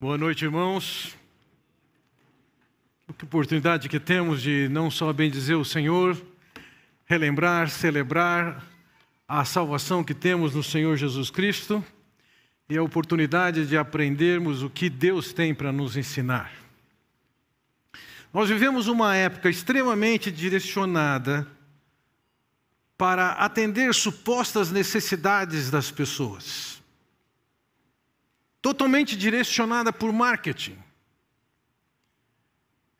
Boa noite, irmãos. Que oportunidade que temos de não só bendizer o Senhor, relembrar, celebrar a salvação que temos no Senhor Jesus Cristo e a oportunidade de aprendermos o que Deus tem para nos ensinar. Nós vivemos uma época extremamente direcionada para atender supostas necessidades das pessoas totalmente direcionada por marketing.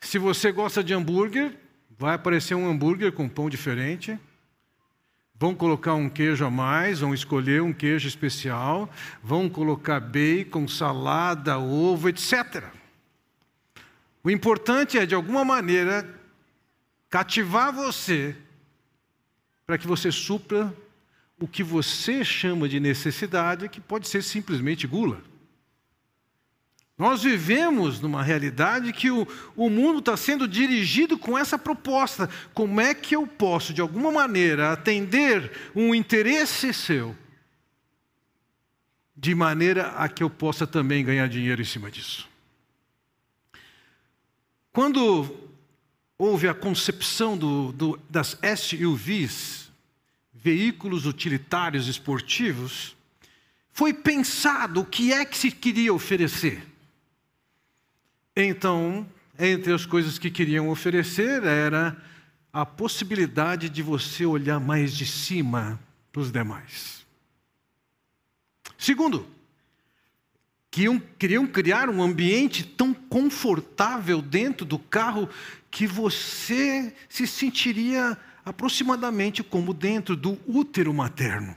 Se você gosta de hambúrguer, vai aparecer um hambúrguer com pão diferente. Vão colocar um queijo a mais, vão escolher um queijo especial, vão colocar bacon, salada, ovo, etc. O importante é, de alguma maneira, cativar você para que você supra o que você chama de necessidade, que pode ser simplesmente gula. Nós vivemos numa realidade que o, o mundo está sendo dirigido com essa proposta. Como é que eu posso, de alguma maneira, atender um interesse seu, de maneira a que eu possa também ganhar dinheiro em cima disso? Quando houve a concepção do, do, das SUVs, veículos utilitários esportivos, foi pensado o que é que se queria oferecer. Então, entre as coisas que queriam oferecer era a possibilidade de você olhar mais de cima para os demais. Segundo, queriam, queriam criar um ambiente tão confortável dentro do carro que você se sentiria aproximadamente como dentro do útero materno.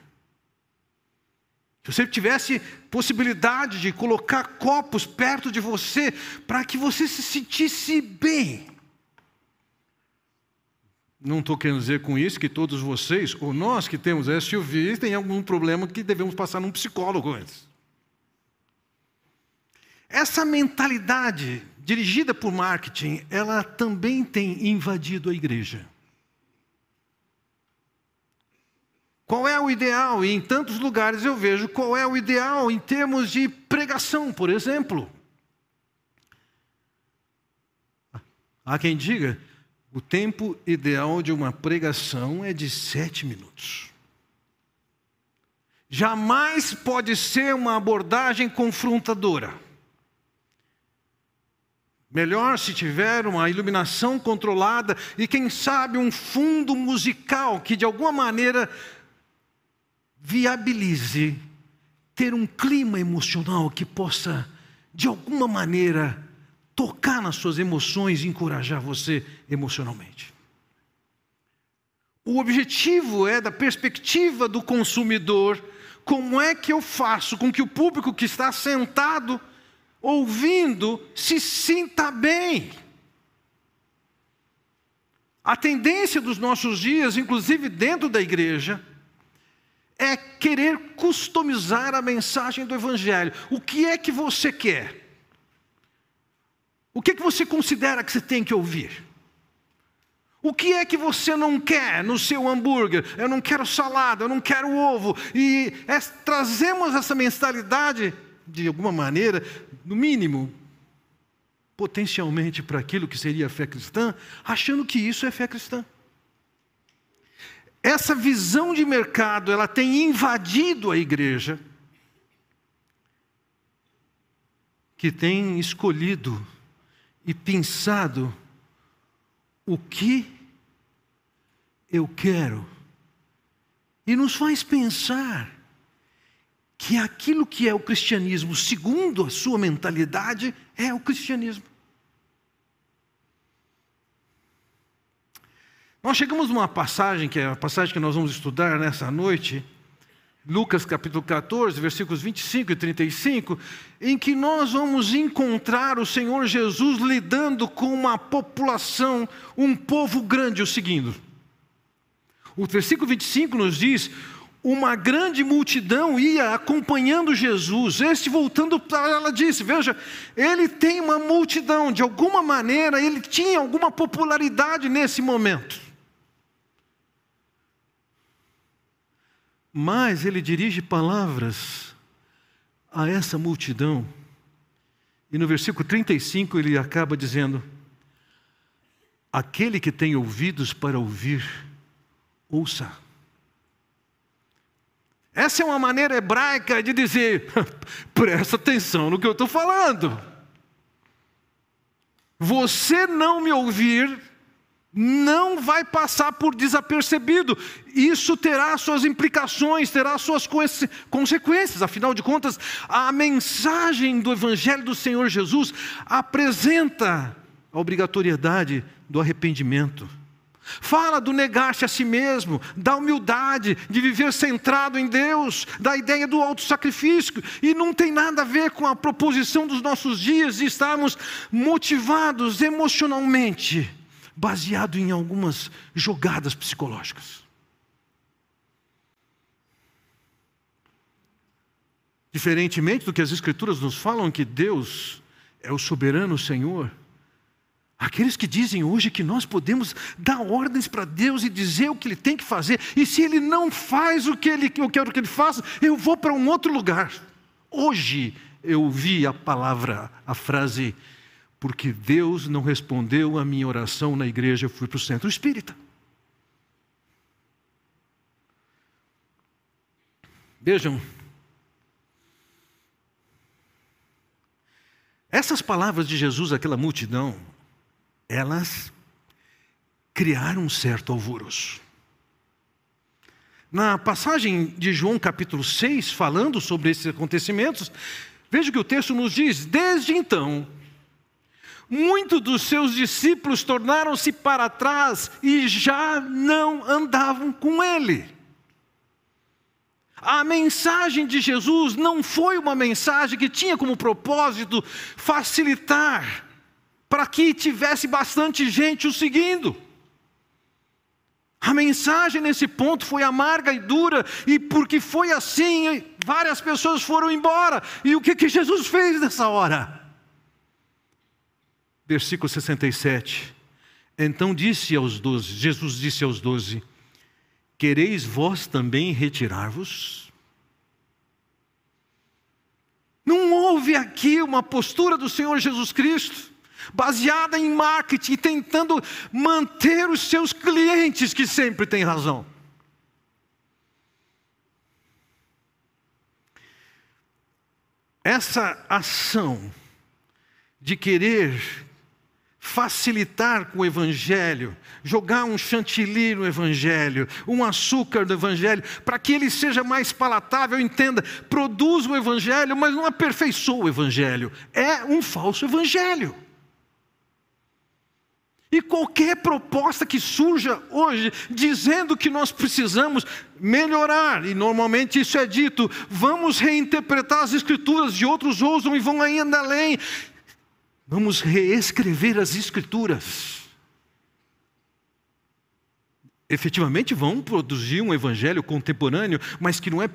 Se tivesse possibilidade de colocar copos perto de você para que você se sentisse bem. Não estou querendo dizer com isso que todos vocês, ou nós que temos SUVs, tem algum problema que devemos passar num psicólogo antes. Essa mentalidade dirigida por marketing, ela também tem invadido a igreja. Qual é o ideal? E em tantos lugares eu vejo qual é o ideal em termos de pregação, por exemplo. Há quem diga, o tempo ideal de uma pregação é de sete minutos. Jamais pode ser uma abordagem confrontadora. Melhor se tiver uma iluminação controlada e, quem sabe, um fundo musical que de alguma maneira viabilize ter um clima emocional que possa, de alguma maneira, tocar nas suas emoções e encorajar você emocionalmente. O objetivo é, da perspectiva do consumidor, como é que eu faço com que o público que está sentado, ouvindo, se sinta bem. A tendência dos nossos dias, inclusive dentro da igreja, é querer customizar a mensagem do Evangelho. O que é que você quer? O que é que você considera que você tem que ouvir? O que é que você não quer no seu hambúrguer? Eu não quero salada, eu não quero ovo. E é, trazemos essa mentalidade, de alguma maneira, no mínimo, potencialmente para aquilo que seria a fé cristã, achando que isso é fé cristã. Essa visão de mercado, ela tem invadido a igreja, que tem escolhido e pensado o que eu quero, e nos faz pensar que aquilo que é o cristianismo, segundo a sua mentalidade, é o cristianismo. Nós chegamos numa passagem, que é a passagem que nós vamos estudar nessa noite, Lucas capítulo 14, versículos 25 e 35, em que nós vamos encontrar o Senhor Jesus lidando com uma população, um povo grande, o seguindo. O versículo 25 nos diz: uma grande multidão ia acompanhando Jesus. Este voltando para ela disse: Veja, ele tem uma multidão, de alguma maneira ele tinha alguma popularidade nesse momento. Mas ele dirige palavras a essa multidão E no versículo 35 ele acaba dizendo: Aquele que tem ouvidos para ouvir, ouça. Essa é uma maneira hebraica de dizer: presta atenção no que eu estou falando. Você não me ouvir não vai passar por desapercebido. Isso terá suas implicações, terá suas consequências. Afinal de contas, a mensagem do Evangelho do Senhor Jesus apresenta a obrigatoriedade do arrependimento. Fala do negar-se a si mesmo, da humildade, de viver centrado em Deus, da ideia do autossacrifício, e não tem nada a ver com a proposição dos nossos dias de estarmos motivados emocionalmente, baseado em algumas jogadas psicológicas. Diferentemente do que as Escrituras nos falam, que Deus é o soberano Senhor, Aqueles que dizem hoje que nós podemos dar ordens para Deus e dizer o que Ele tem que fazer, e se Ele não faz o que ele, eu quero que Ele faça, eu vou para um outro lugar. Hoje eu ouvi a palavra, a frase, porque Deus não respondeu a minha oração na igreja, eu fui para o centro espírita. Vejam, essas palavras de Jesus àquela multidão, elas criaram um certo alvoroço. Na passagem de João capítulo 6, falando sobre esses acontecimentos, veja que o texto nos diz: Desde então, muitos dos seus discípulos tornaram-se para trás e já não andavam com ele. A mensagem de Jesus não foi uma mensagem que tinha como propósito facilitar para que tivesse bastante gente o seguindo. A mensagem nesse ponto foi amarga e dura, e porque foi assim, várias pessoas foram embora. E o que, que Jesus fez nessa hora? Versículo 67. Então disse aos doze, Jesus disse aos doze: Quereis vós também retirar-vos? Não houve aqui uma postura do Senhor Jesus Cristo baseada em marketing, tentando manter os seus clientes que sempre têm razão. Essa ação de querer facilitar com o Evangelho, jogar um chantilly no Evangelho, um açúcar no Evangelho, para que ele seja mais palatável, entenda, produz o Evangelho, mas não aperfeiçoa o Evangelho, é um falso Evangelho. E qualquer proposta que surja hoje dizendo que nós precisamos melhorar, e normalmente isso é dito, vamos reinterpretar as escrituras, de outros ousam e vão ainda além. Vamos reescrever as escrituras. Efetivamente vão produzir um evangelho contemporâneo, mas que não é,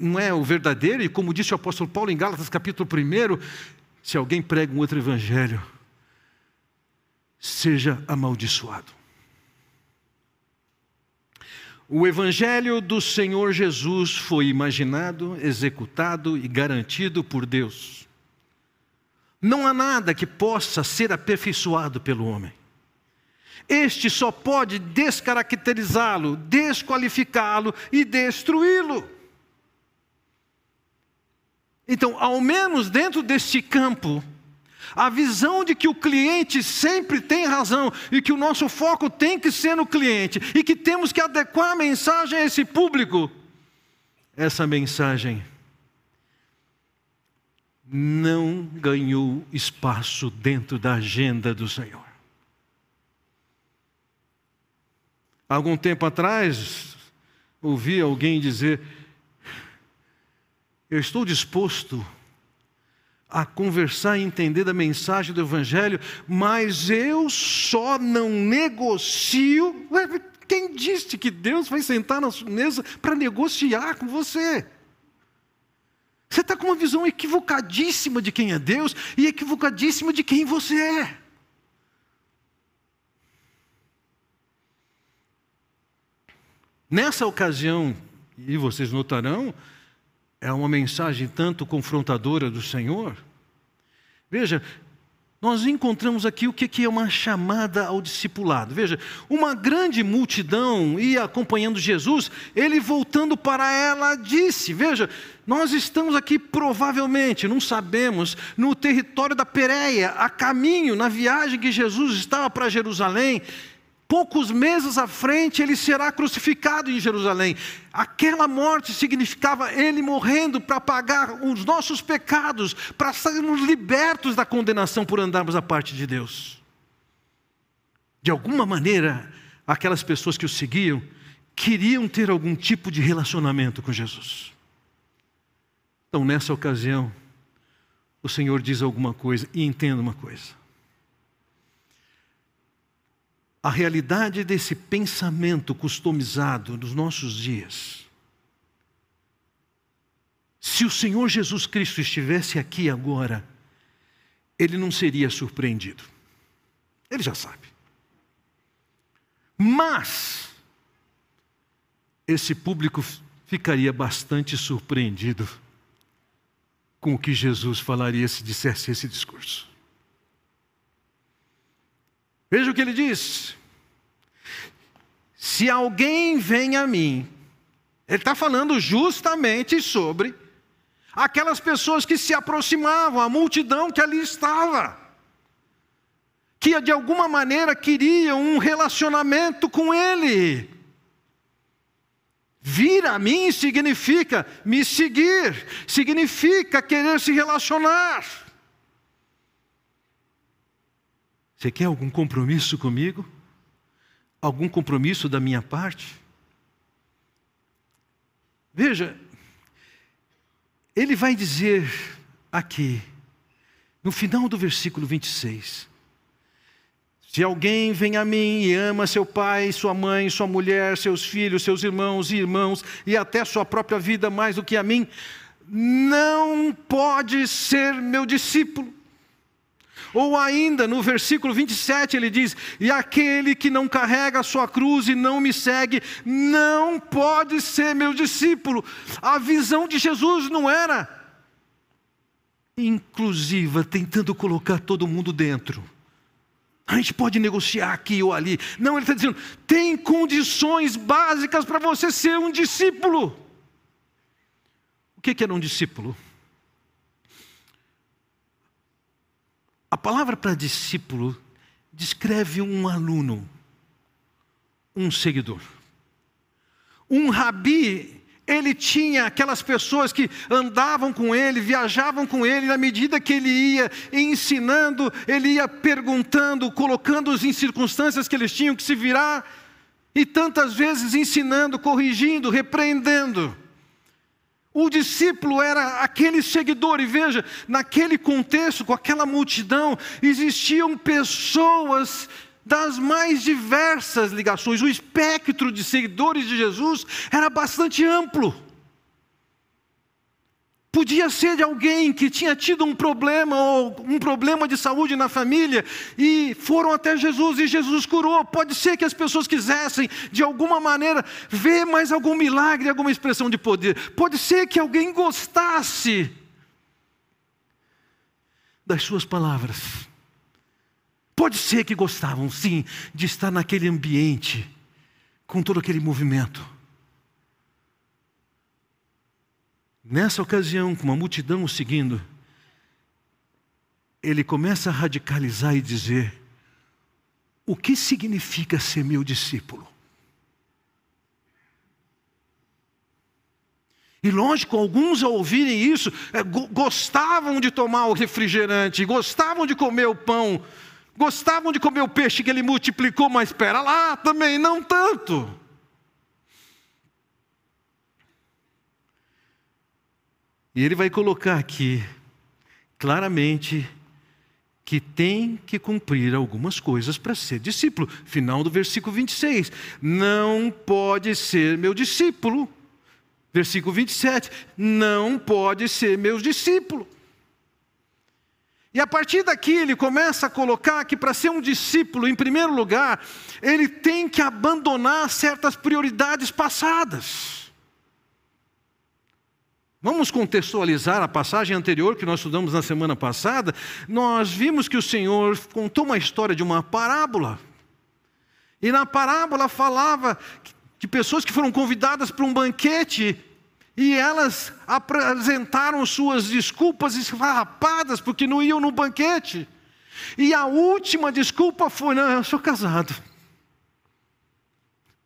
não é o verdadeiro, e como disse o apóstolo Paulo em Gálatas capítulo 1, se alguém prega um outro evangelho, seja amaldiçoado. O Evangelho do Senhor Jesus foi imaginado, executado e garantido por Deus. Não há nada que possa ser aperfeiçoado pelo homem. Este só pode descaracterizá-lo, desqualificá-lo e destruí-lo. Então, ao menos dentro deste campo, a visão de que o cliente sempre tem razão e que o nosso foco tem que ser no cliente e que temos que adequar a mensagem a esse público. Essa mensagem não ganhou espaço dentro da agenda do Senhor. Algum tempo atrás, ouvi alguém dizer: Eu estou disposto a conversar e entender da mensagem do Evangelho, mas eu só não negocio. Quem disse que Deus vai sentar na sua mesa para negociar com você? Você está com uma visão equivocadíssima de quem é Deus e equivocadíssima de quem você é. Nessa ocasião, e vocês notarão, é uma mensagem tanto confrontadora do Senhor. Veja, nós encontramos aqui o que é uma chamada ao discipulado. Veja, uma grande multidão ia acompanhando Jesus, ele voltando para ela disse: Veja, nós estamos aqui provavelmente, não sabemos, no território da Pérea, a caminho, na viagem que Jesus estava para Jerusalém, poucos meses à frente ele será crucificado em Jerusalém. Aquela morte significava ele morrendo para pagar os nossos pecados, para sermos libertos da condenação por andarmos à parte de Deus. De alguma maneira, aquelas pessoas que o seguiam queriam ter algum tipo de relacionamento com Jesus. Então, nessa ocasião, o Senhor diz alguma coisa e entenda uma coisa. A realidade desse pensamento customizado dos nossos dias. Se o Senhor Jesus Cristo estivesse aqui agora, ele não seria surpreendido. Ele já sabe. Mas, esse público ficaria bastante surpreendido com o que Jesus falaria se dissesse esse discurso. Veja o que ele diz. Se alguém vem a mim, ele está falando justamente sobre aquelas pessoas que se aproximavam, a multidão que ali estava, que de alguma maneira queriam um relacionamento com ele. Vir a mim significa me seguir, significa querer se relacionar. Você quer algum compromisso comigo? Algum compromisso da minha parte? Veja, ele vai dizer aqui, no final do versículo 26, se alguém vem a mim e ama seu pai, sua mãe, sua mulher, seus filhos, seus irmãos e irmãos, e até sua própria vida mais do que a mim, não pode ser meu discípulo. Ou ainda, no versículo 27, ele diz: E aquele que não carrega a sua cruz e não me segue, não pode ser meu discípulo. A visão de Jesus não era inclusiva, tentando colocar todo mundo dentro. A gente pode negociar aqui ou ali. Não, ele está dizendo: tem condições básicas para você ser um discípulo. O que era um discípulo? A palavra para discípulo descreve um aluno, um seguidor. Um rabi, ele tinha aquelas pessoas que andavam com ele, viajavam com ele, na medida que ele ia ensinando, ele ia perguntando, colocando-os em circunstâncias que eles tinham que se virar, e tantas vezes ensinando, corrigindo, repreendendo. O discípulo era aquele seguidor, e veja, naquele contexto, com aquela multidão, existiam pessoas das mais diversas ligações. O espectro de seguidores de Jesus era bastante amplo. Podia ser de alguém que tinha tido um problema ou um problema de saúde na família e foram até Jesus e Jesus curou. Pode ser que as pessoas quisessem, de alguma maneira, ver mais algum milagre, alguma expressão de poder. Pode ser que alguém gostasse das suas palavras. Pode ser que gostavam, sim, de estar naquele ambiente, com todo aquele movimento. Nessa ocasião, com uma multidão o seguindo, ele começa a radicalizar e dizer: o que significa ser meu discípulo? E lógico, alguns ao ouvirem isso, é, gostavam de tomar o refrigerante, gostavam de comer o pão, gostavam de comer o peixe que ele multiplicou, mas espera lá também, não tanto. E ele vai colocar aqui, claramente, que tem que cumprir algumas coisas para ser discípulo. Final do versículo 26. Não pode ser meu discípulo. Versículo 27. Não pode ser meu discípulo. E a partir daqui ele começa a colocar que para ser um discípulo, em primeiro lugar, ele tem que abandonar certas prioridades passadas. Vamos contextualizar a passagem anterior que nós estudamos na semana passada. Nós vimos que o Senhor contou uma história de uma parábola. E na parábola falava de pessoas que foram convidadas para um banquete e elas apresentaram suas desculpas esfarrapadas porque não iam no banquete. E a última desculpa foi: não, eu sou casado.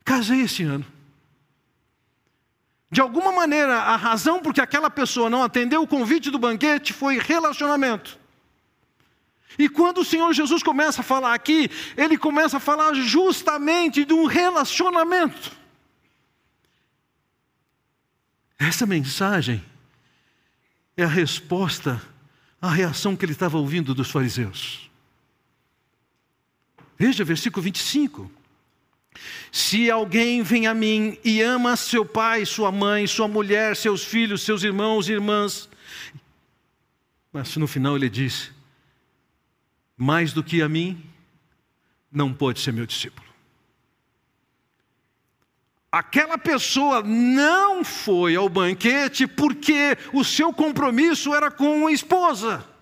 Casei esse ano. De alguma maneira, a razão por que aquela pessoa não atendeu o convite do banquete foi relacionamento. E quando o Senhor Jesus começa a falar aqui, ele começa a falar justamente de um relacionamento. Essa mensagem é a resposta à reação que ele estava ouvindo dos fariseus. Veja versículo 25. Se alguém vem a mim e ama seu pai, sua mãe, sua mulher, seus filhos, seus irmãos e irmãs, mas no final ele diz: mais do que a mim, não pode ser meu discípulo. Aquela pessoa não foi ao banquete porque o seu compromisso era com a esposa.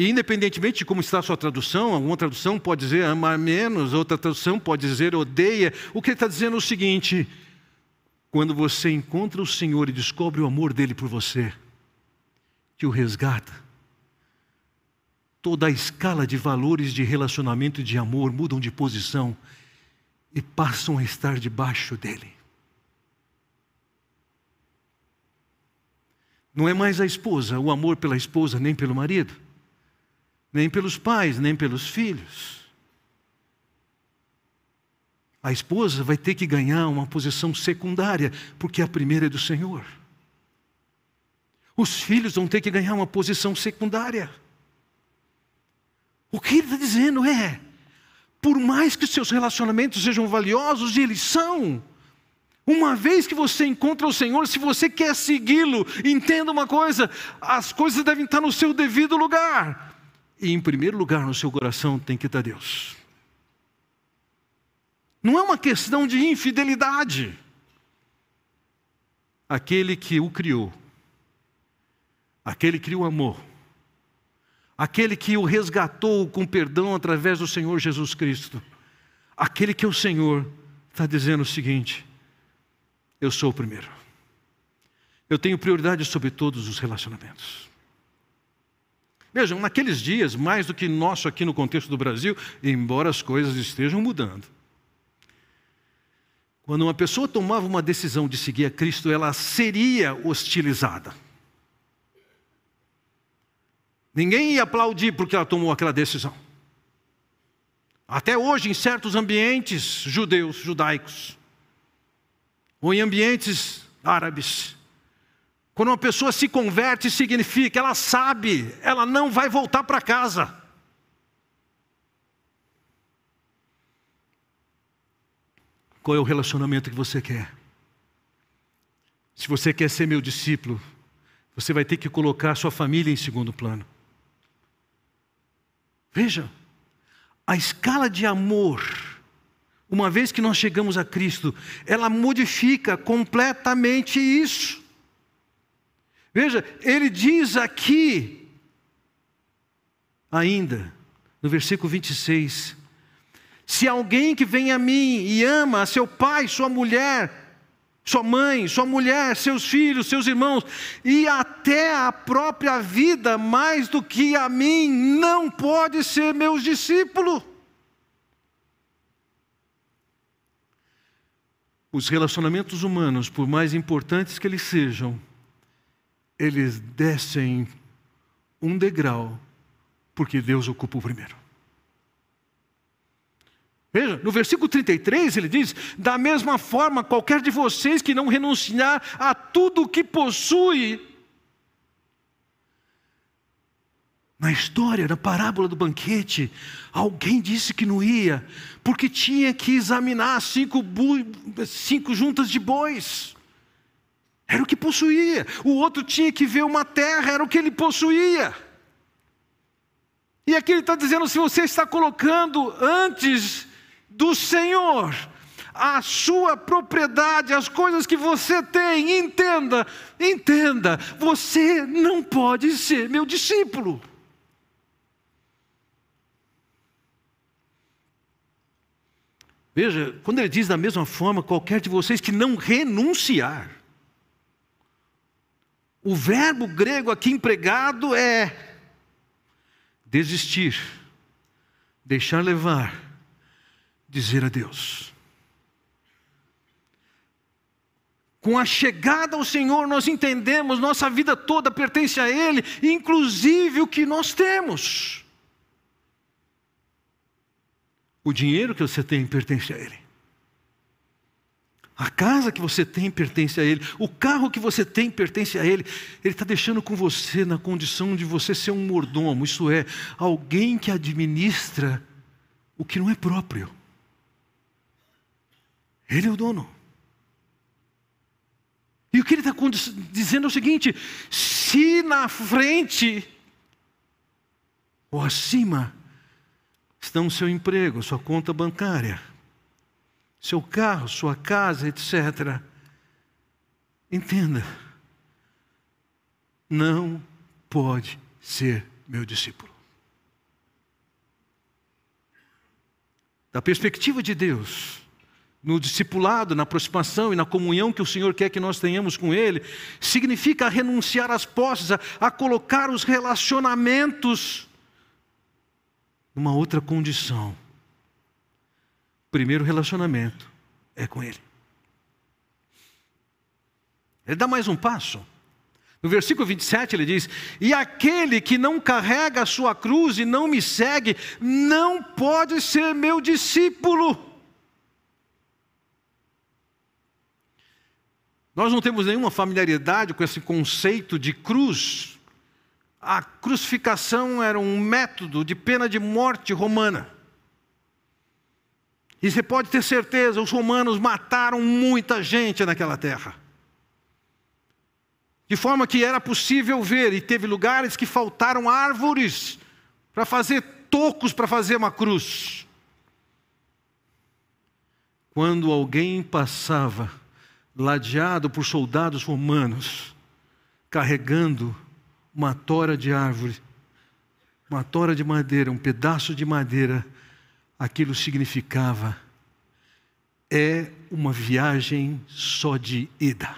E independentemente de como está a sua tradução, alguma tradução pode dizer amar menos, outra tradução pode dizer odeia. O que ele está dizendo é o seguinte: quando você encontra o Senhor e descobre o amor dele por você, que o resgata, toda a escala de valores de relacionamento e de amor mudam de posição e passam a estar debaixo dele. Não é mais a esposa, o amor pela esposa, nem pelo marido nem pelos pais, nem pelos filhos. A esposa vai ter que ganhar uma posição secundária, porque a primeira é do Senhor. Os filhos vão ter que ganhar uma posição secundária. O que ele está dizendo é: por mais que seus relacionamentos sejam valiosos, e eles são, uma vez que você encontra o Senhor, se você quer segui-lo, entenda uma coisa: as coisas devem estar no seu devido lugar. E em primeiro lugar no seu coração tem que estar Deus. Não é uma questão de infidelidade. Aquele que o criou, aquele que o amou, aquele que o resgatou com perdão através do Senhor Jesus Cristo, aquele que é o Senhor, está dizendo o seguinte: eu sou o primeiro. Eu tenho prioridade sobre todos os relacionamentos. Vejam, naqueles dias, mais do que nosso aqui no contexto do Brasil, embora as coisas estejam mudando. Quando uma pessoa tomava uma decisão de seguir a Cristo, ela seria hostilizada. Ninguém ia aplaudir porque ela tomou aquela decisão. Até hoje, em certos ambientes judeus, judaicos, ou em ambientes árabes, quando uma pessoa se converte, significa ela sabe, ela não vai voltar para casa. Qual é o relacionamento que você quer? Se você quer ser meu discípulo, você vai ter que colocar sua família em segundo plano. Veja, a escala de amor, uma vez que nós chegamos a Cristo, ela modifica completamente isso. Veja, ele diz aqui, ainda, no versículo 26, se alguém que vem a mim e ama seu pai, sua mulher, sua mãe, sua mulher, seus filhos, seus irmãos, e até a própria vida mais do que a mim, não pode ser meu discípulo. Os relacionamentos humanos, por mais importantes que eles sejam, eles descem um degrau, porque Deus ocupa o primeiro. Veja, no versículo 33 ele diz: Da mesma forma, qualquer de vocês que não renunciar a tudo o que possui, Na história, na parábola do banquete, alguém disse que não ia, porque tinha que examinar cinco, cinco juntas de bois. Era o que possuía. O outro tinha que ver uma terra, era o que ele possuía. E aqui ele está dizendo: se você está colocando antes do Senhor a sua propriedade, as coisas que você tem. Entenda, entenda, você não pode ser meu discípulo. Veja, quando ele diz da mesma forma, qualquer de vocês que não renunciar. O verbo grego aqui empregado é desistir, deixar levar, dizer adeus. Com a chegada ao Senhor, nós entendemos, nossa vida toda pertence a Ele, inclusive o que nós temos. O dinheiro que você tem pertence a Ele. A casa que você tem pertence a Ele. O carro que você tem pertence a Ele. Ele está deixando com você na condição de você ser um mordomo, isso é, alguém que administra o que não é próprio. Ele é o dono. E o que ele está dizendo é o seguinte: se na frente ou acima estão o seu emprego, sua conta bancária, seu carro, sua casa, etc. Entenda, não pode ser meu discípulo. Da perspectiva de Deus, no discipulado, na aproximação e na comunhão que o Senhor quer que nós tenhamos com Ele, significa renunciar às posses, a, a colocar os relacionamentos numa outra condição. Primeiro relacionamento é com Ele. Ele dá mais um passo. No versículo 27 ele diz: E aquele que não carrega a sua cruz e não me segue, não pode ser meu discípulo. Nós não temos nenhuma familiaridade com esse conceito de cruz, a crucificação era um método de pena de morte romana. E você pode ter certeza, os romanos mataram muita gente naquela terra. De forma que era possível ver, e teve lugares que faltaram árvores para fazer tocos para fazer uma cruz. Quando alguém passava, ladeado por soldados romanos, carregando uma tora de árvore, uma tora de madeira, um pedaço de madeira, aquilo significava é uma viagem só de ida.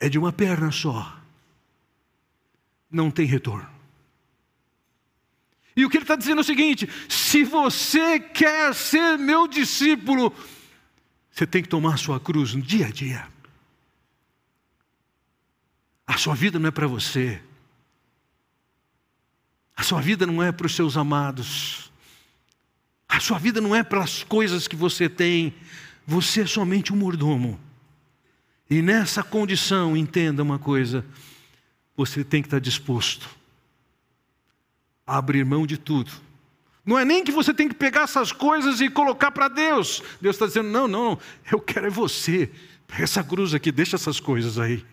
É de uma perna só. Não tem retorno. E o que ele está dizendo é o seguinte: se você quer ser meu discípulo, você tem que tomar sua cruz no dia a dia. A sua vida não é para você. A sua vida não é para os seus amados. A sua vida não é para as coisas que você tem. Você é somente um mordomo. E nessa condição, entenda uma coisa: você tem que estar disposto a abrir mão de tudo. Não é nem que você tem que pegar essas coisas e colocar para Deus. Deus está dizendo: não, não, eu quero é você. Pega essa cruz aqui, deixa essas coisas aí.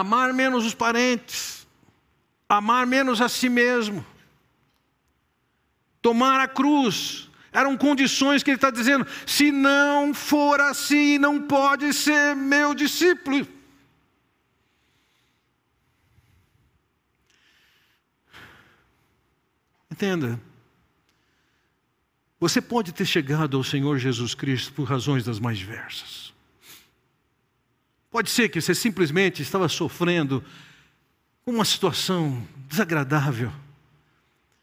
Amar menos os parentes, amar menos a si mesmo, tomar a cruz. Eram condições que ele está dizendo: se não for assim, não pode ser meu discípulo. Entenda, você pode ter chegado ao Senhor Jesus Cristo por razões das mais diversas. Pode ser que você simplesmente estava sofrendo uma situação desagradável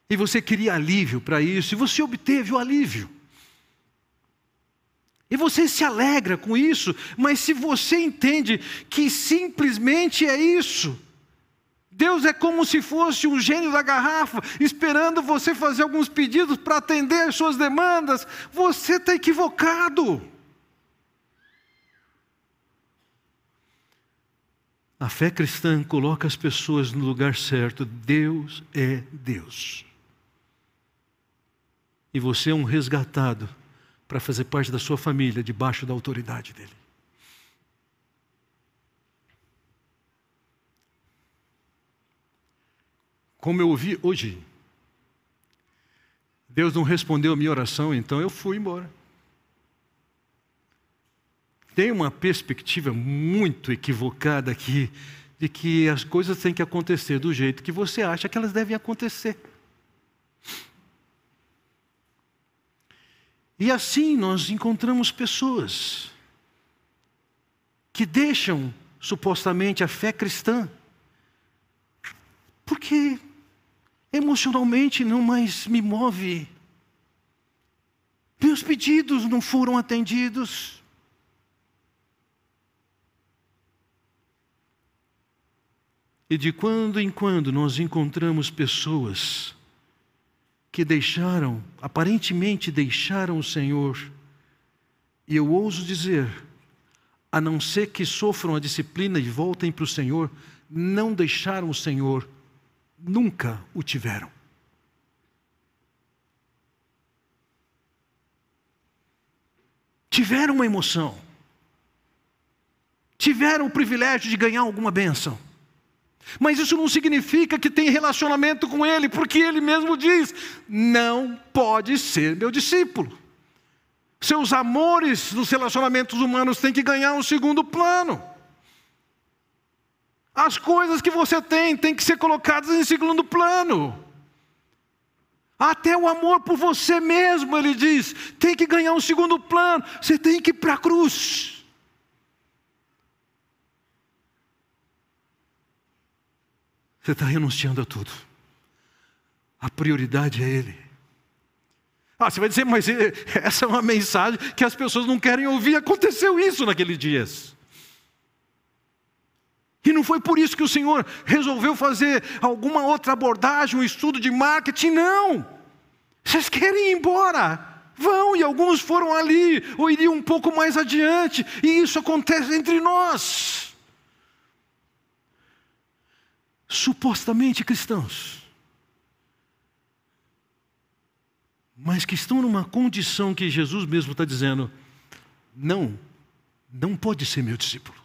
e você queria alívio para isso e você obteve o alívio. E você se alegra com isso, mas se você entende que simplesmente é isso, Deus é como se fosse um gênio da garrafa, esperando você fazer alguns pedidos para atender as suas demandas, você está equivocado. A fé cristã coloca as pessoas no lugar certo. Deus é Deus. E você é um resgatado para fazer parte da sua família, debaixo da autoridade dele. Como eu ouvi hoje Deus não respondeu a minha oração, então eu fui embora. Tem uma perspectiva muito equivocada aqui de que as coisas têm que acontecer do jeito que você acha que elas devem acontecer. E assim nós encontramos pessoas que deixam supostamente a fé cristã, porque emocionalmente não mais me move, meus pedidos não foram atendidos. E de quando em quando nós encontramos pessoas que deixaram, aparentemente deixaram o Senhor, e eu ouso dizer, a não ser que sofram a disciplina e voltem para o Senhor, não deixaram o Senhor, nunca o tiveram. Tiveram uma emoção, tiveram o privilégio de ganhar alguma bênção mas isso não significa que tem relacionamento com Ele, porque Ele mesmo diz: não pode ser meu discípulo. Seus amores nos relacionamentos humanos têm que ganhar um segundo plano. As coisas que você tem têm que ser colocadas em segundo plano. Até o amor por você mesmo, ele diz, tem que ganhar um segundo plano. Você tem que ir para a cruz. Você está renunciando a tudo. A prioridade é Ele. Ah, você vai dizer, mas essa é uma mensagem que as pessoas não querem ouvir. Aconteceu isso naqueles dias. E não foi por isso que o Senhor resolveu fazer alguma outra abordagem, um estudo de marketing, não. Vocês querem ir embora. Vão, e alguns foram ali, ou iriam um pouco mais adiante, e isso acontece entre nós. Supostamente cristãos, mas que estão numa condição que Jesus mesmo está dizendo: não, não pode ser meu discípulo.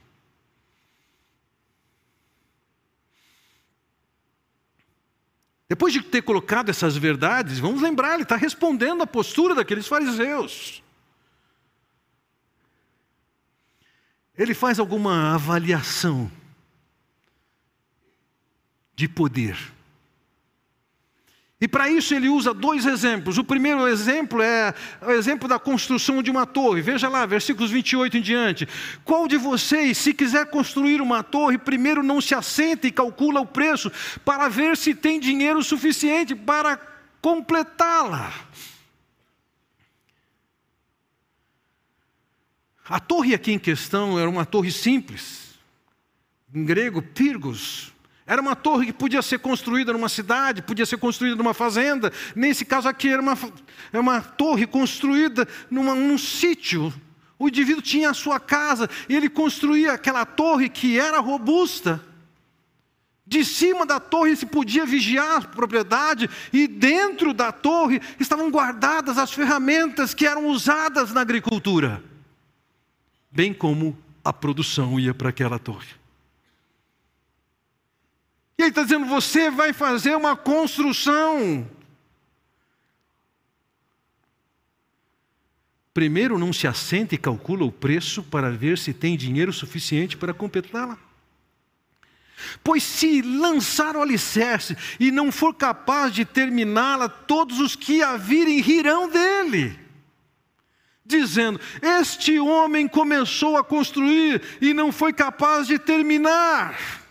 Depois de ter colocado essas verdades, vamos lembrar, ele está respondendo à postura daqueles fariseus. Ele faz alguma avaliação de poder. E para isso ele usa dois exemplos. O primeiro exemplo é o exemplo da construção de uma torre. Veja lá, versículos 28 em diante. Qual de vocês, se quiser construir uma torre, primeiro não se assenta e calcula o preço para ver se tem dinheiro suficiente para completá-la? A torre aqui em questão era uma torre simples. Em grego, pirgos, era uma torre que podia ser construída numa cidade, podia ser construída numa fazenda. Nesse caso aqui, era uma, era uma torre construída numa, num sítio. O indivíduo tinha a sua casa e ele construía aquela torre que era robusta. De cima da torre se podia vigiar a propriedade, e dentro da torre estavam guardadas as ferramentas que eram usadas na agricultura, bem como a produção ia para aquela torre. E ele está dizendo: você vai fazer uma construção. Primeiro, não se assenta e calcula o preço para ver se tem dinheiro suficiente para completá-la. Pois se lançar o alicerce e não for capaz de terminá-la, todos os que a virem rirão dele dizendo: Este homem começou a construir e não foi capaz de terminar.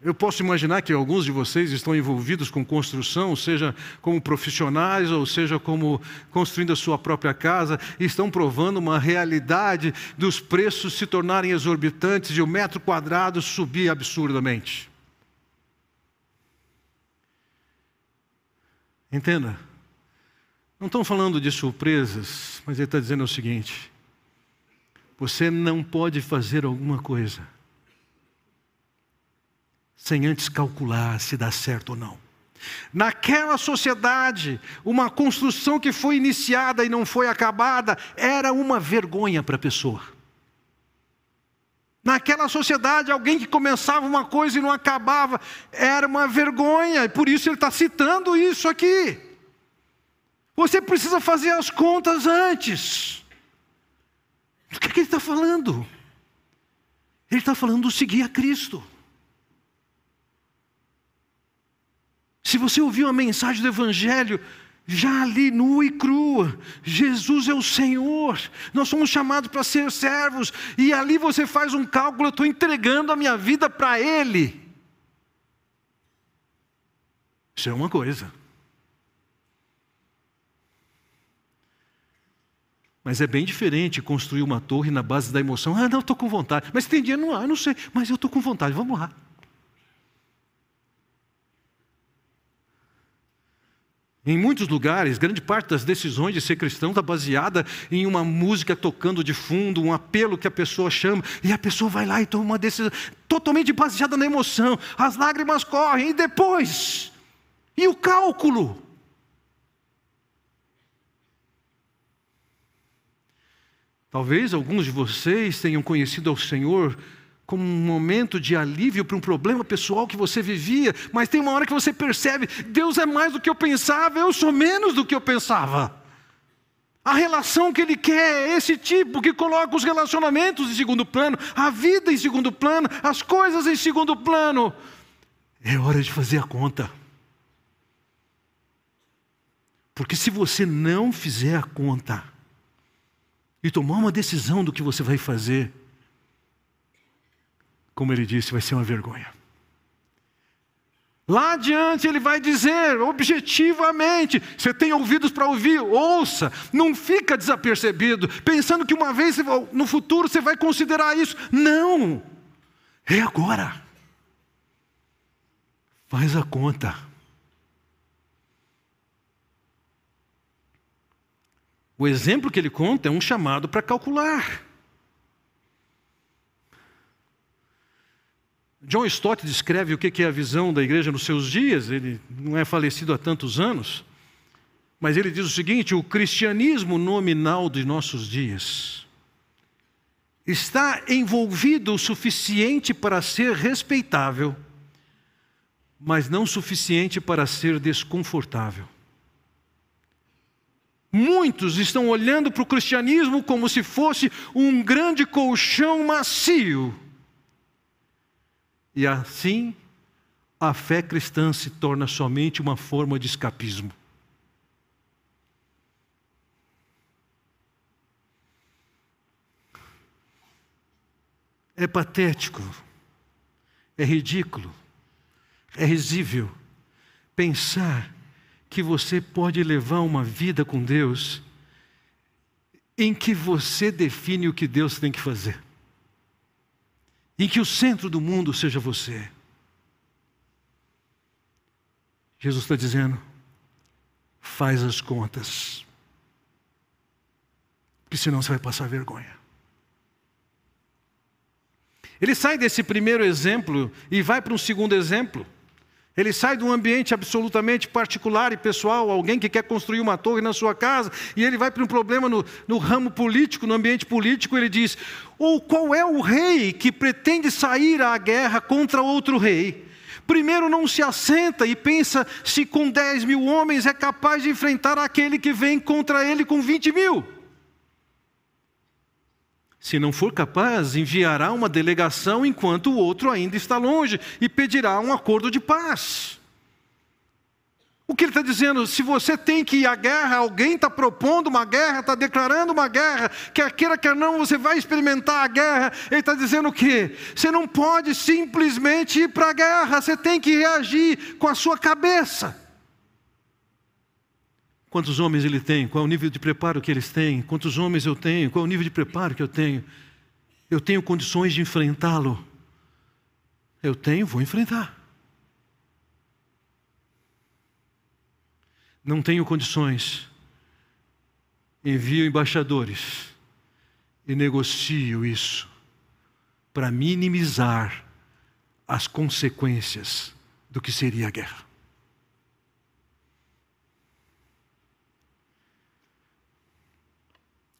Eu posso imaginar que alguns de vocês estão envolvidos com construção, seja como profissionais ou seja como construindo a sua própria casa, e estão provando uma realidade dos preços se tornarem exorbitantes e o metro quadrado subir absurdamente. Entenda, não estão falando de surpresas, mas ele está dizendo o seguinte: você não pode fazer alguma coisa sem antes calcular se dá certo ou não. Naquela sociedade, uma construção que foi iniciada e não foi acabada era uma vergonha para a pessoa. Naquela sociedade, alguém que começava uma coisa e não acabava era uma vergonha, e por isso ele está citando isso aqui. Você precisa fazer as contas antes. Do que, é que ele está falando? Ele está falando do seguir a Cristo. Se você ouviu a mensagem do Evangelho, já ali nua e crua, Jesus é o Senhor, nós somos chamados para ser servos, e ali você faz um cálculo, eu estou entregando a minha vida para Ele. Isso é uma coisa. Mas é bem diferente construir uma torre na base da emoção. Ah, não, estou com vontade. Mas tem dinheiro? Não, ah, não sei, mas eu estou com vontade, vamos lá. Em muitos lugares, grande parte das decisões de ser cristão está baseada em uma música tocando de fundo, um apelo que a pessoa chama, e a pessoa vai lá e toma uma decisão totalmente baseada na emoção. As lágrimas correm, e depois? E o cálculo? Talvez alguns de vocês tenham conhecido ao Senhor como um momento de alívio para um problema pessoal que você vivia, mas tem uma hora que você percebe: Deus é mais do que eu pensava, eu sou menos do que eu pensava. A relação que Ele quer é esse tipo que coloca os relacionamentos em segundo plano, a vida em segundo plano, as coisas em segundo plano. É hora de fazer a conta. Porque se você não fizer a conta e tomar uma decisão do que você vai fazer, como ele disse, vai ser uma vergonha. Lá adiante ele vai dizer objetivamente: você tem ouvidos para ouvir, ouça, não fica desapercebido, pensando que uma vez no futuro você vai considerar isso. Não, é agora. Faz a conta. O exemplo que ele conta é um chamado para calcular. John Stott descreve o que é a visão da igreja nos seus dias, ele não é falecido há tantos anos, mas ele diz o seguinte: o cristianismo nominal de nossos dias está envolvido o suficiente para ser respeitável, mas não suficiente para ser desconfortável. Muitos estão olhando para o cristianismo como se fosse um grande colchão macio e assim, a fé cristã se torna somente uma forma de escapismo. É patético, é ridículo, é risível pensar que você pode levar uma vida com Deus em que você define o que Deus tem que fazer em que o centro do mundo seja você. Jesus está dizendo: faz as contas, porque senão você vai passar vergonha. Ele sai desse primeiro exemplo e vai para um segundo exemplo. Ele sai de um ambiente absolutamente particular e pessoal, alguém que quer construir uma torre na sua casa, e ele vai para um problema no, no ramo político, no ambiente político. Ele diz: ou qual é o rei que pretende sair à guerra contra outro rei? Primeiro não se assenta e pensa se com 10 mil homens é capaz de enfrentar aquele que vem contra ele com 20 mil. Se não for capaz, enviará uma delegação enquanto o outro ainda está longe e pedirá um acordo de paz. O que ele está dizendo? Se você tem que ir à guerra, alguém está propondo uma guerra, está declarando uma guerra, quer queira, quer não, você vai experimentar a guerra. Ele está dizendo o quê? Você não pode simplesmente ir para a guerra, você tem que reagir com a sua cabeça. Quantos homens ele tem? Qual é o nível de preparo que eles têm? Quantos homens eu tenho? Qual é o nível de preparo que eu tenho? Eu tenho condições de enfrentá-lo? Eu tenho, vou enfrentar. Não tenho condições. Envio embaixadores e negocio isso para minimizar as consequências do que seria a guerra.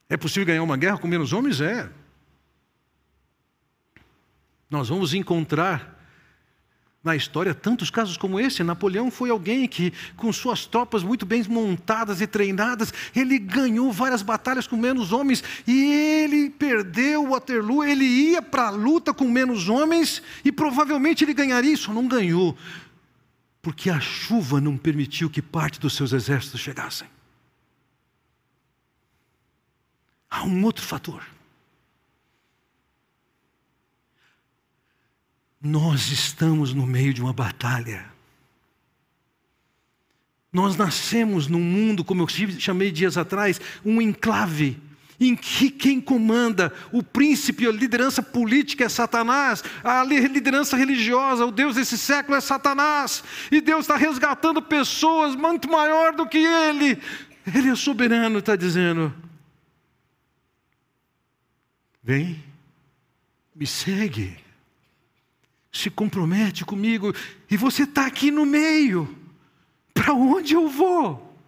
É possível ganhar uma guerra com menos homens? É. Nós vamos encontrar na história tantos casos como esse. Napoleão foi alguém que, com suas tropas muito bem montadas e treinadas, ele ganhou várias batalhas com menos homens e ele perdeu Waterloo. Ele ia para a luta com menos homens e provavelmente ele ganharia, isso não ganhou, porque a chuva não permitiu que parte dos seus exércitos chegassem. Há um outro fator. Nós estamos no meio de uma batalha. Nós nascemos num mundo, como eu chamei dias atrás, um enclave, em que quem comanda, o príncipe, a liderança política é Satanás, a liderança religiosa, o Deus desse século é Satanás, e Deus está resgatando pessoas muito maior do que Ele. Ele é soberano, está dizendo: vem, me segue se compromete comigo e você está aqui no meio. Para onde eu vou?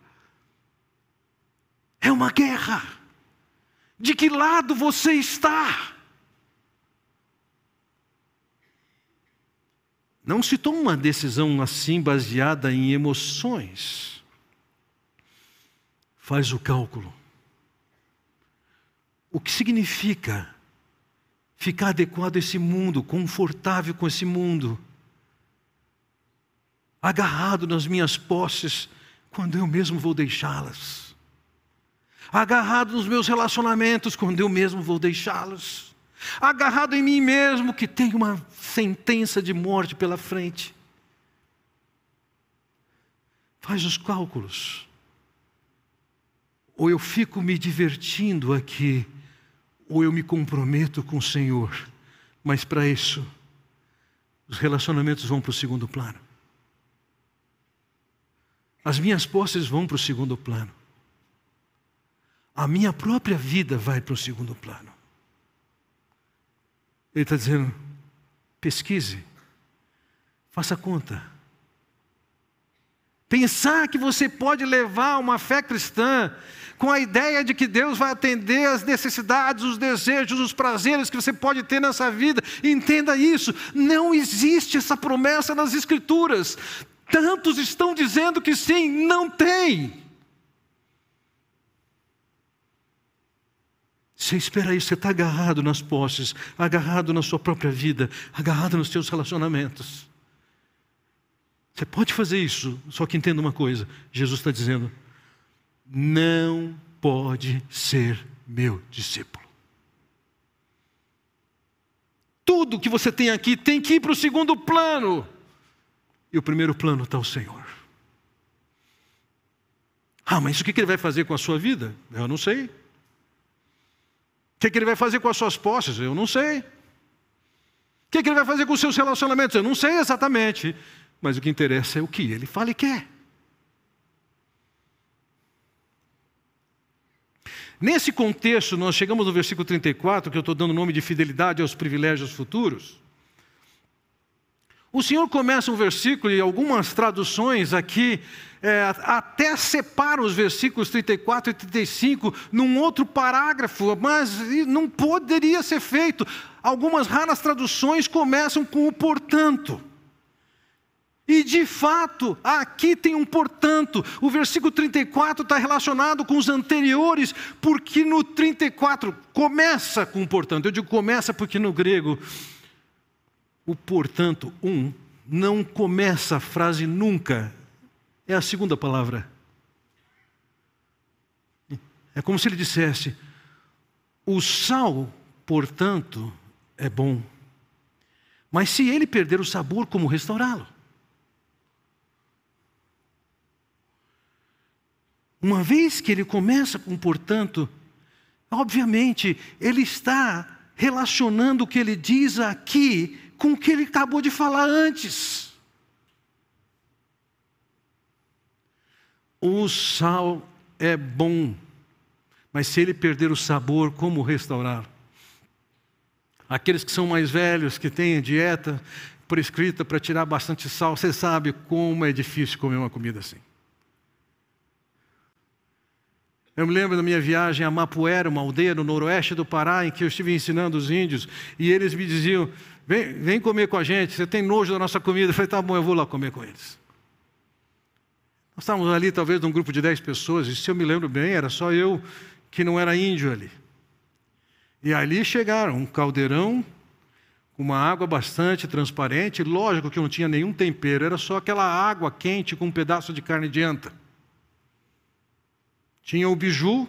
É uma guerra. De que lado você está? Não se toma uma decisão assim baseada em emoções. Faz o cálculo. O que significa ficar adequado a esse mundo, confortável com esse mundo, agarrado nas minhas posses, quando eu mesmo vou deixá-las, agarrado nos meus relacionamentos, quando eu mesmo vou deixá-los, agarrado em mim mesmo, que tem uma sentença de morte pela frente. Faz os cálculos. Ou eu fico me divertindo aqui, ou eu me comprometo com o Senhor, mas para isso, os relacionamentos vão para o segundo plano. As minhas posses vão para o segundo plano. A minha própria vida vai para o segundo plano. Ele está dizendo: pesquise, faça conta. Pensar que você pode levar uma fé cristã com a ideia de que Deus vai atender as necessidades, os desejos, os prazeres que você pode ter nessa vida. Entenda isso, não existe essa promessa nas Escrituras. Tantos estão dizendo que sim, não tem. Você espera isso, você está agarrado nas posses, agarrado na sua própria vida, agarrado nos seus relacionamentos. Você pode fazer isso, só que entenda uma coisa: Jesus está dizendo, não pode ser meu discípulo. Tudo que você tem aqui tem que ir para o segundo plano. E o primeiro plano está o Senhor. Ah, mas o que ele vai fazer com a sua vida? Eu não sei. O que ele vai fazer com as suas posses? Eu não sei. O que ele vai fazer com os seus relacionamentos? Eu não sei exatamente. Mas o que interessa é o que ele fala e quer. Nesse contexto, nós chegamos no versículo 34, que eu estou dando o nome de fidelidade aos privilégios futuros. O Senhor começa um versículo, e algumas traduções aqui é, até separam os versículos 34 e 35 num outro parágrafo, mas não poderia ser feito. Algumas raras traduções começam com o portanto. E de fato, aqui tem um portanto. O versículo 34 está relacionado com os anteriores, porque no 34 começa com portanto. Eu digo começa porque no grego, o portanto, um, não começa a frase nunca. É a segunda palavra. É como se ele dissesse: o sal, portanto, é bom. Mas se ele perder o sabor, como restaurá-lo? Uma vez que ele começa com portanto, obviamente ele está relacionando o que ele diz aqui com o que ele acabou de falar antes. O sal é bom, mas se ele perder o sabor, como restaurar? Aqueles que são mais velhos, que têm a dieta prescrita para tirar bastante sal, você sabe como é difícil comer uma comida assim. Eu me lembro da minha viagem a Mapuera, uma aldeia no noroeste do Pará, em que eu estive ensinando os índios, e eles me diziam: vem, vem comer com a gente, você tem nojo da nossa comida. Eu falei: tá bom, eu vou lá comer com eles. Nós estávamos ali, talvez, num grupo de dez pessoas, e se eu me lembro bem, era só eu que não era índio ali. E ali chegaram um caldeirão com uma água bastante transparente, lógico que não tinha nenhum tempero, era só aquela água quente com um pedaço de carne de anta. Tinha o biju,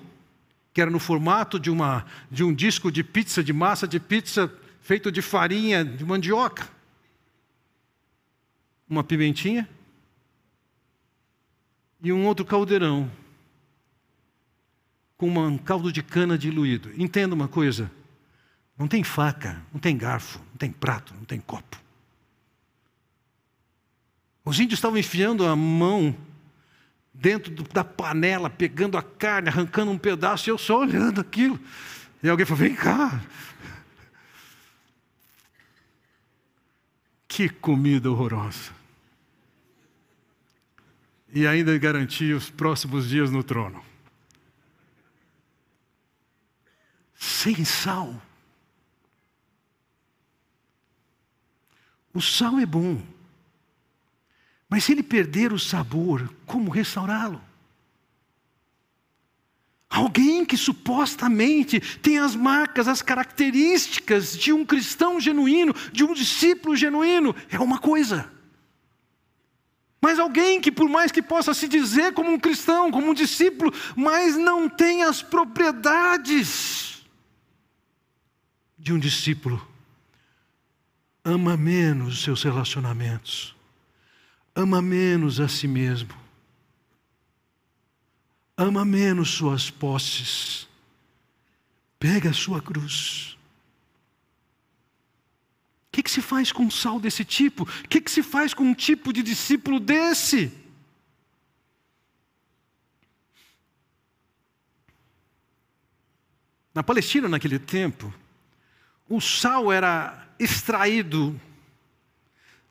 que era no formato de, uma, de um disco de pizza, de massa de pizza feito de farinha de mandioca. Uma pimentinha. E um outro caldeirão com um caldo de cana diluído. Entenda uma coisa: não tem faca, não tem garfo, não tem prato, não tem copo. Os índios estavam enfiando a mão dentro da panela, pegando a carne, arrancando um pedaço, e eu só olhando aquilo. E alguém falou: vem cá. Que comida horrorosa. E ainda garantia os próximos dias no trono. Sem sal. O sal é bom. Mas se ele perder o sabor, como restaurá-lo? Alguém que supostamente tem as marcas, as características de um cristão genuíno, de um discípulo genuíno, é uma coisa. Mas alguém que, por mais que possa se dizer como um cristão, como um discípulo, mas não tem as propriedades de um discípulo, ama menos os seus relacionamentos ama menos a si mesmo, ama menos suas posses, pega a sua cruz. O que, que, se faz com um sal desse tipo? O que, que se faz com um tipo de discípulo desse? Na Palestina, naquele tempo, o sal era extraído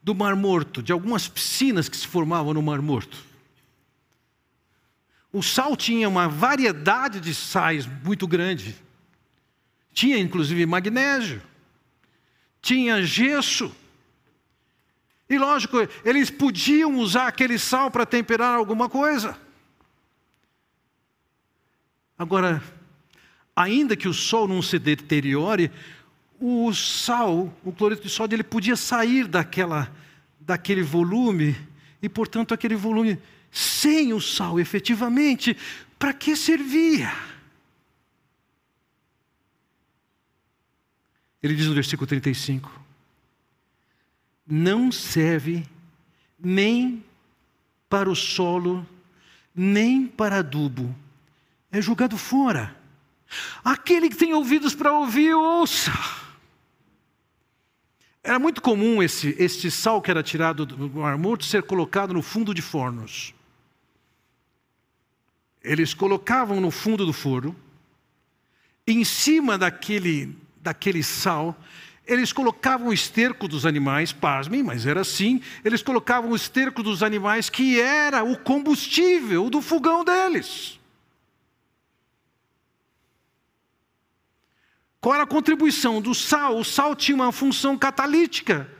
do Mar Morto, de algumas piscinas que se formavam no Mar Morto. O sal tinha uma variedade de sais muito grande. Tinha inclusive magnésio, tinha gesso. E lógico, eles podiam usar aquele sal para temperar alguma coisa. Agora, ainda que o sol não se deteriore, o sal, o cloreto de sódio, ele podia sair daquela, daquele volume, e portanto aquele volume sem o sal, efetivamente, para que servia? Ele diz no versículo 35: Não serve nem para o solo, nem para adubo, é jogado fora. Aquele que tem ouvidos para ouvir, ouça. Era muito comum esse, este sal que era tirado do mar morto ser colocado no fundo de fornos. Eles colocavam no fundo do forno, em cima daquele, daquele sal, eles colocavam o esterco dos animais, pasmem, mas era assim, eles colocavam o esterco dos animais que era o combustível do fogão deles. Qual era a contribuição do sal? O sal tinha uma função catalítica.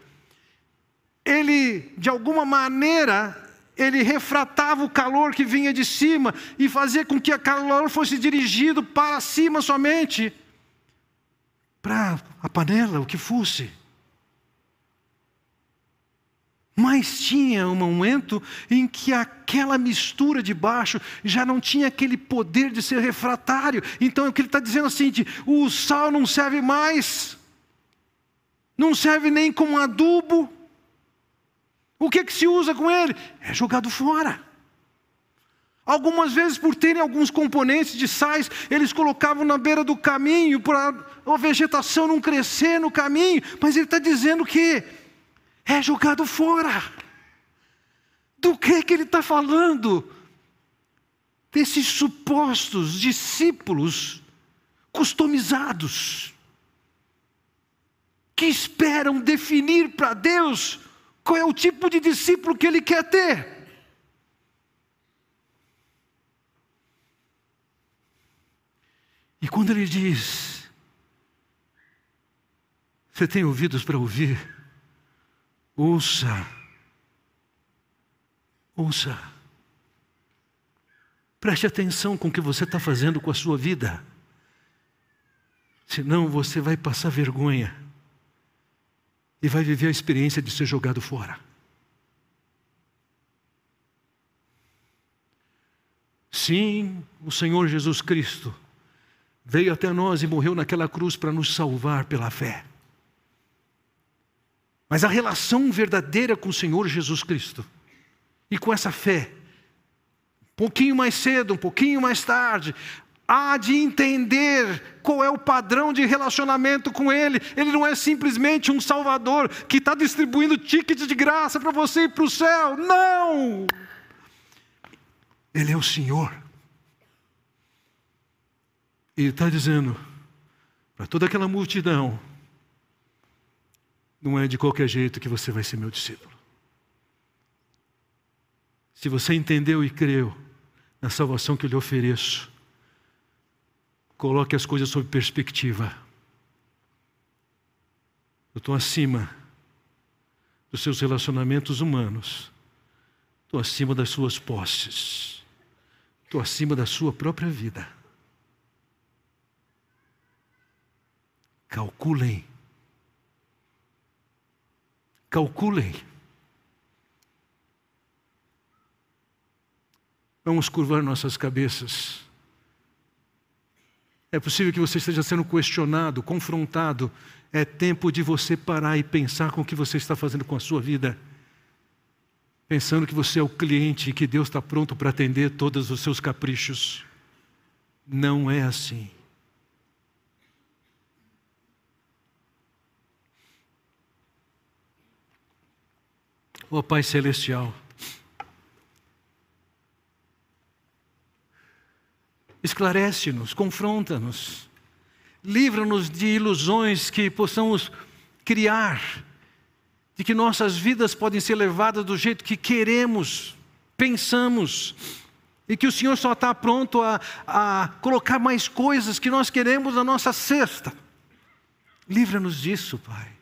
Ele, de alguma maneira, ele refratava o calor que vinha de cima e fazia com que o calor fosse dirigido para cima somente, para a panela, o que fosse. Mas tinha um momento em que aquela mistura de baixo já não tinha aquele poder de ser refratário. Então o que ele está dizendo assim: de, o sal não serve mais, não serve nem como adubo. O que, que se usa com ele? É jogado fora. Algumas vezes, por terem alguns componentes de sais, eles colocavam na beira do caminho para a vegetação não crescer no caminho, mas ele está dizendo que é jogado fora. Do que, que ele está falando? Desses supostos discípulos customizados, que esperam definir para Deus qual é o tipo de discípulo que ele quer ter. quando ele diz: Você tem ouvidos para ouvir? Ouça. Ouça. Preste atenção com o que você está fazendo com a sua vida. Senão você vai passar vergonha e vai viver a experiência de ser jogado fora. Sim, o Senhor Jesus Cristo veio até nós e morreu naquela cruz para nos salvar pela fé. Mas a relação verdadeira com o Senhor Jesus Cristo e com essa fé, um pouquinho mais cedo, um pouquinho mais tarde, há de entender qual é o padrão de relacionamento com Ele. Ele não é simplesmente um Salvador que está distribuindo tickets de graça para você ir para o céu. Não! Ele é o Senhor. E está dizendo para toda aquela multidão: não é de qualquer jeito que você vai ser meu discípulo. Se você entendeu e creu na salvação que eu lhe ofereço, coloque as coisas sob perspectiva. Eu estou acima dos seus relacionamentos humanos, estou acima das suas posses, estou acima da sua própria vida. Calculem Calculem. Vamos curvar nossas cabeças. É possível que você esteja sendo questionado, confrontado. É tempo de você parar e pensar com o que você está fazendo com a sua vida. Pensando que você é o cliente e que Deus está pronto para atender todos os seus caprichos. Não é assim. Ó oh, Pai Celestial, esclarece-nos, confronta-nos, livra-nos de ilusões que possamos criar, de que nossas vidas podem ser levadas do jeito que queremos, pensamos, e que o Senhor só está pronto a, a colocar mais coisas que nós queremos na nossa cesta. Livra-nos disso, Pai.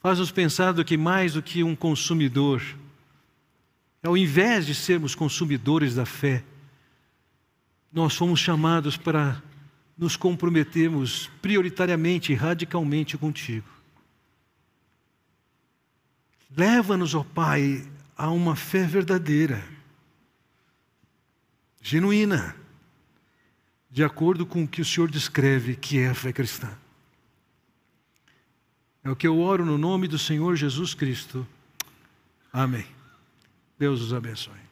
Faz-nos pensar do que mais do que um consumidor. Ao invés de sermos consumidores da fé, nós fomos chamados para nos comprometermos prioritariamente e radicalmente contigo. Leva-nos, ó Pai, a uma fé verdadeira, genuína, de acordo com o que o Senhor descreve que é a fé cristã. É o que eu oro no nome do Senhor Jesus Cristo. Amém. Deus os abençoe.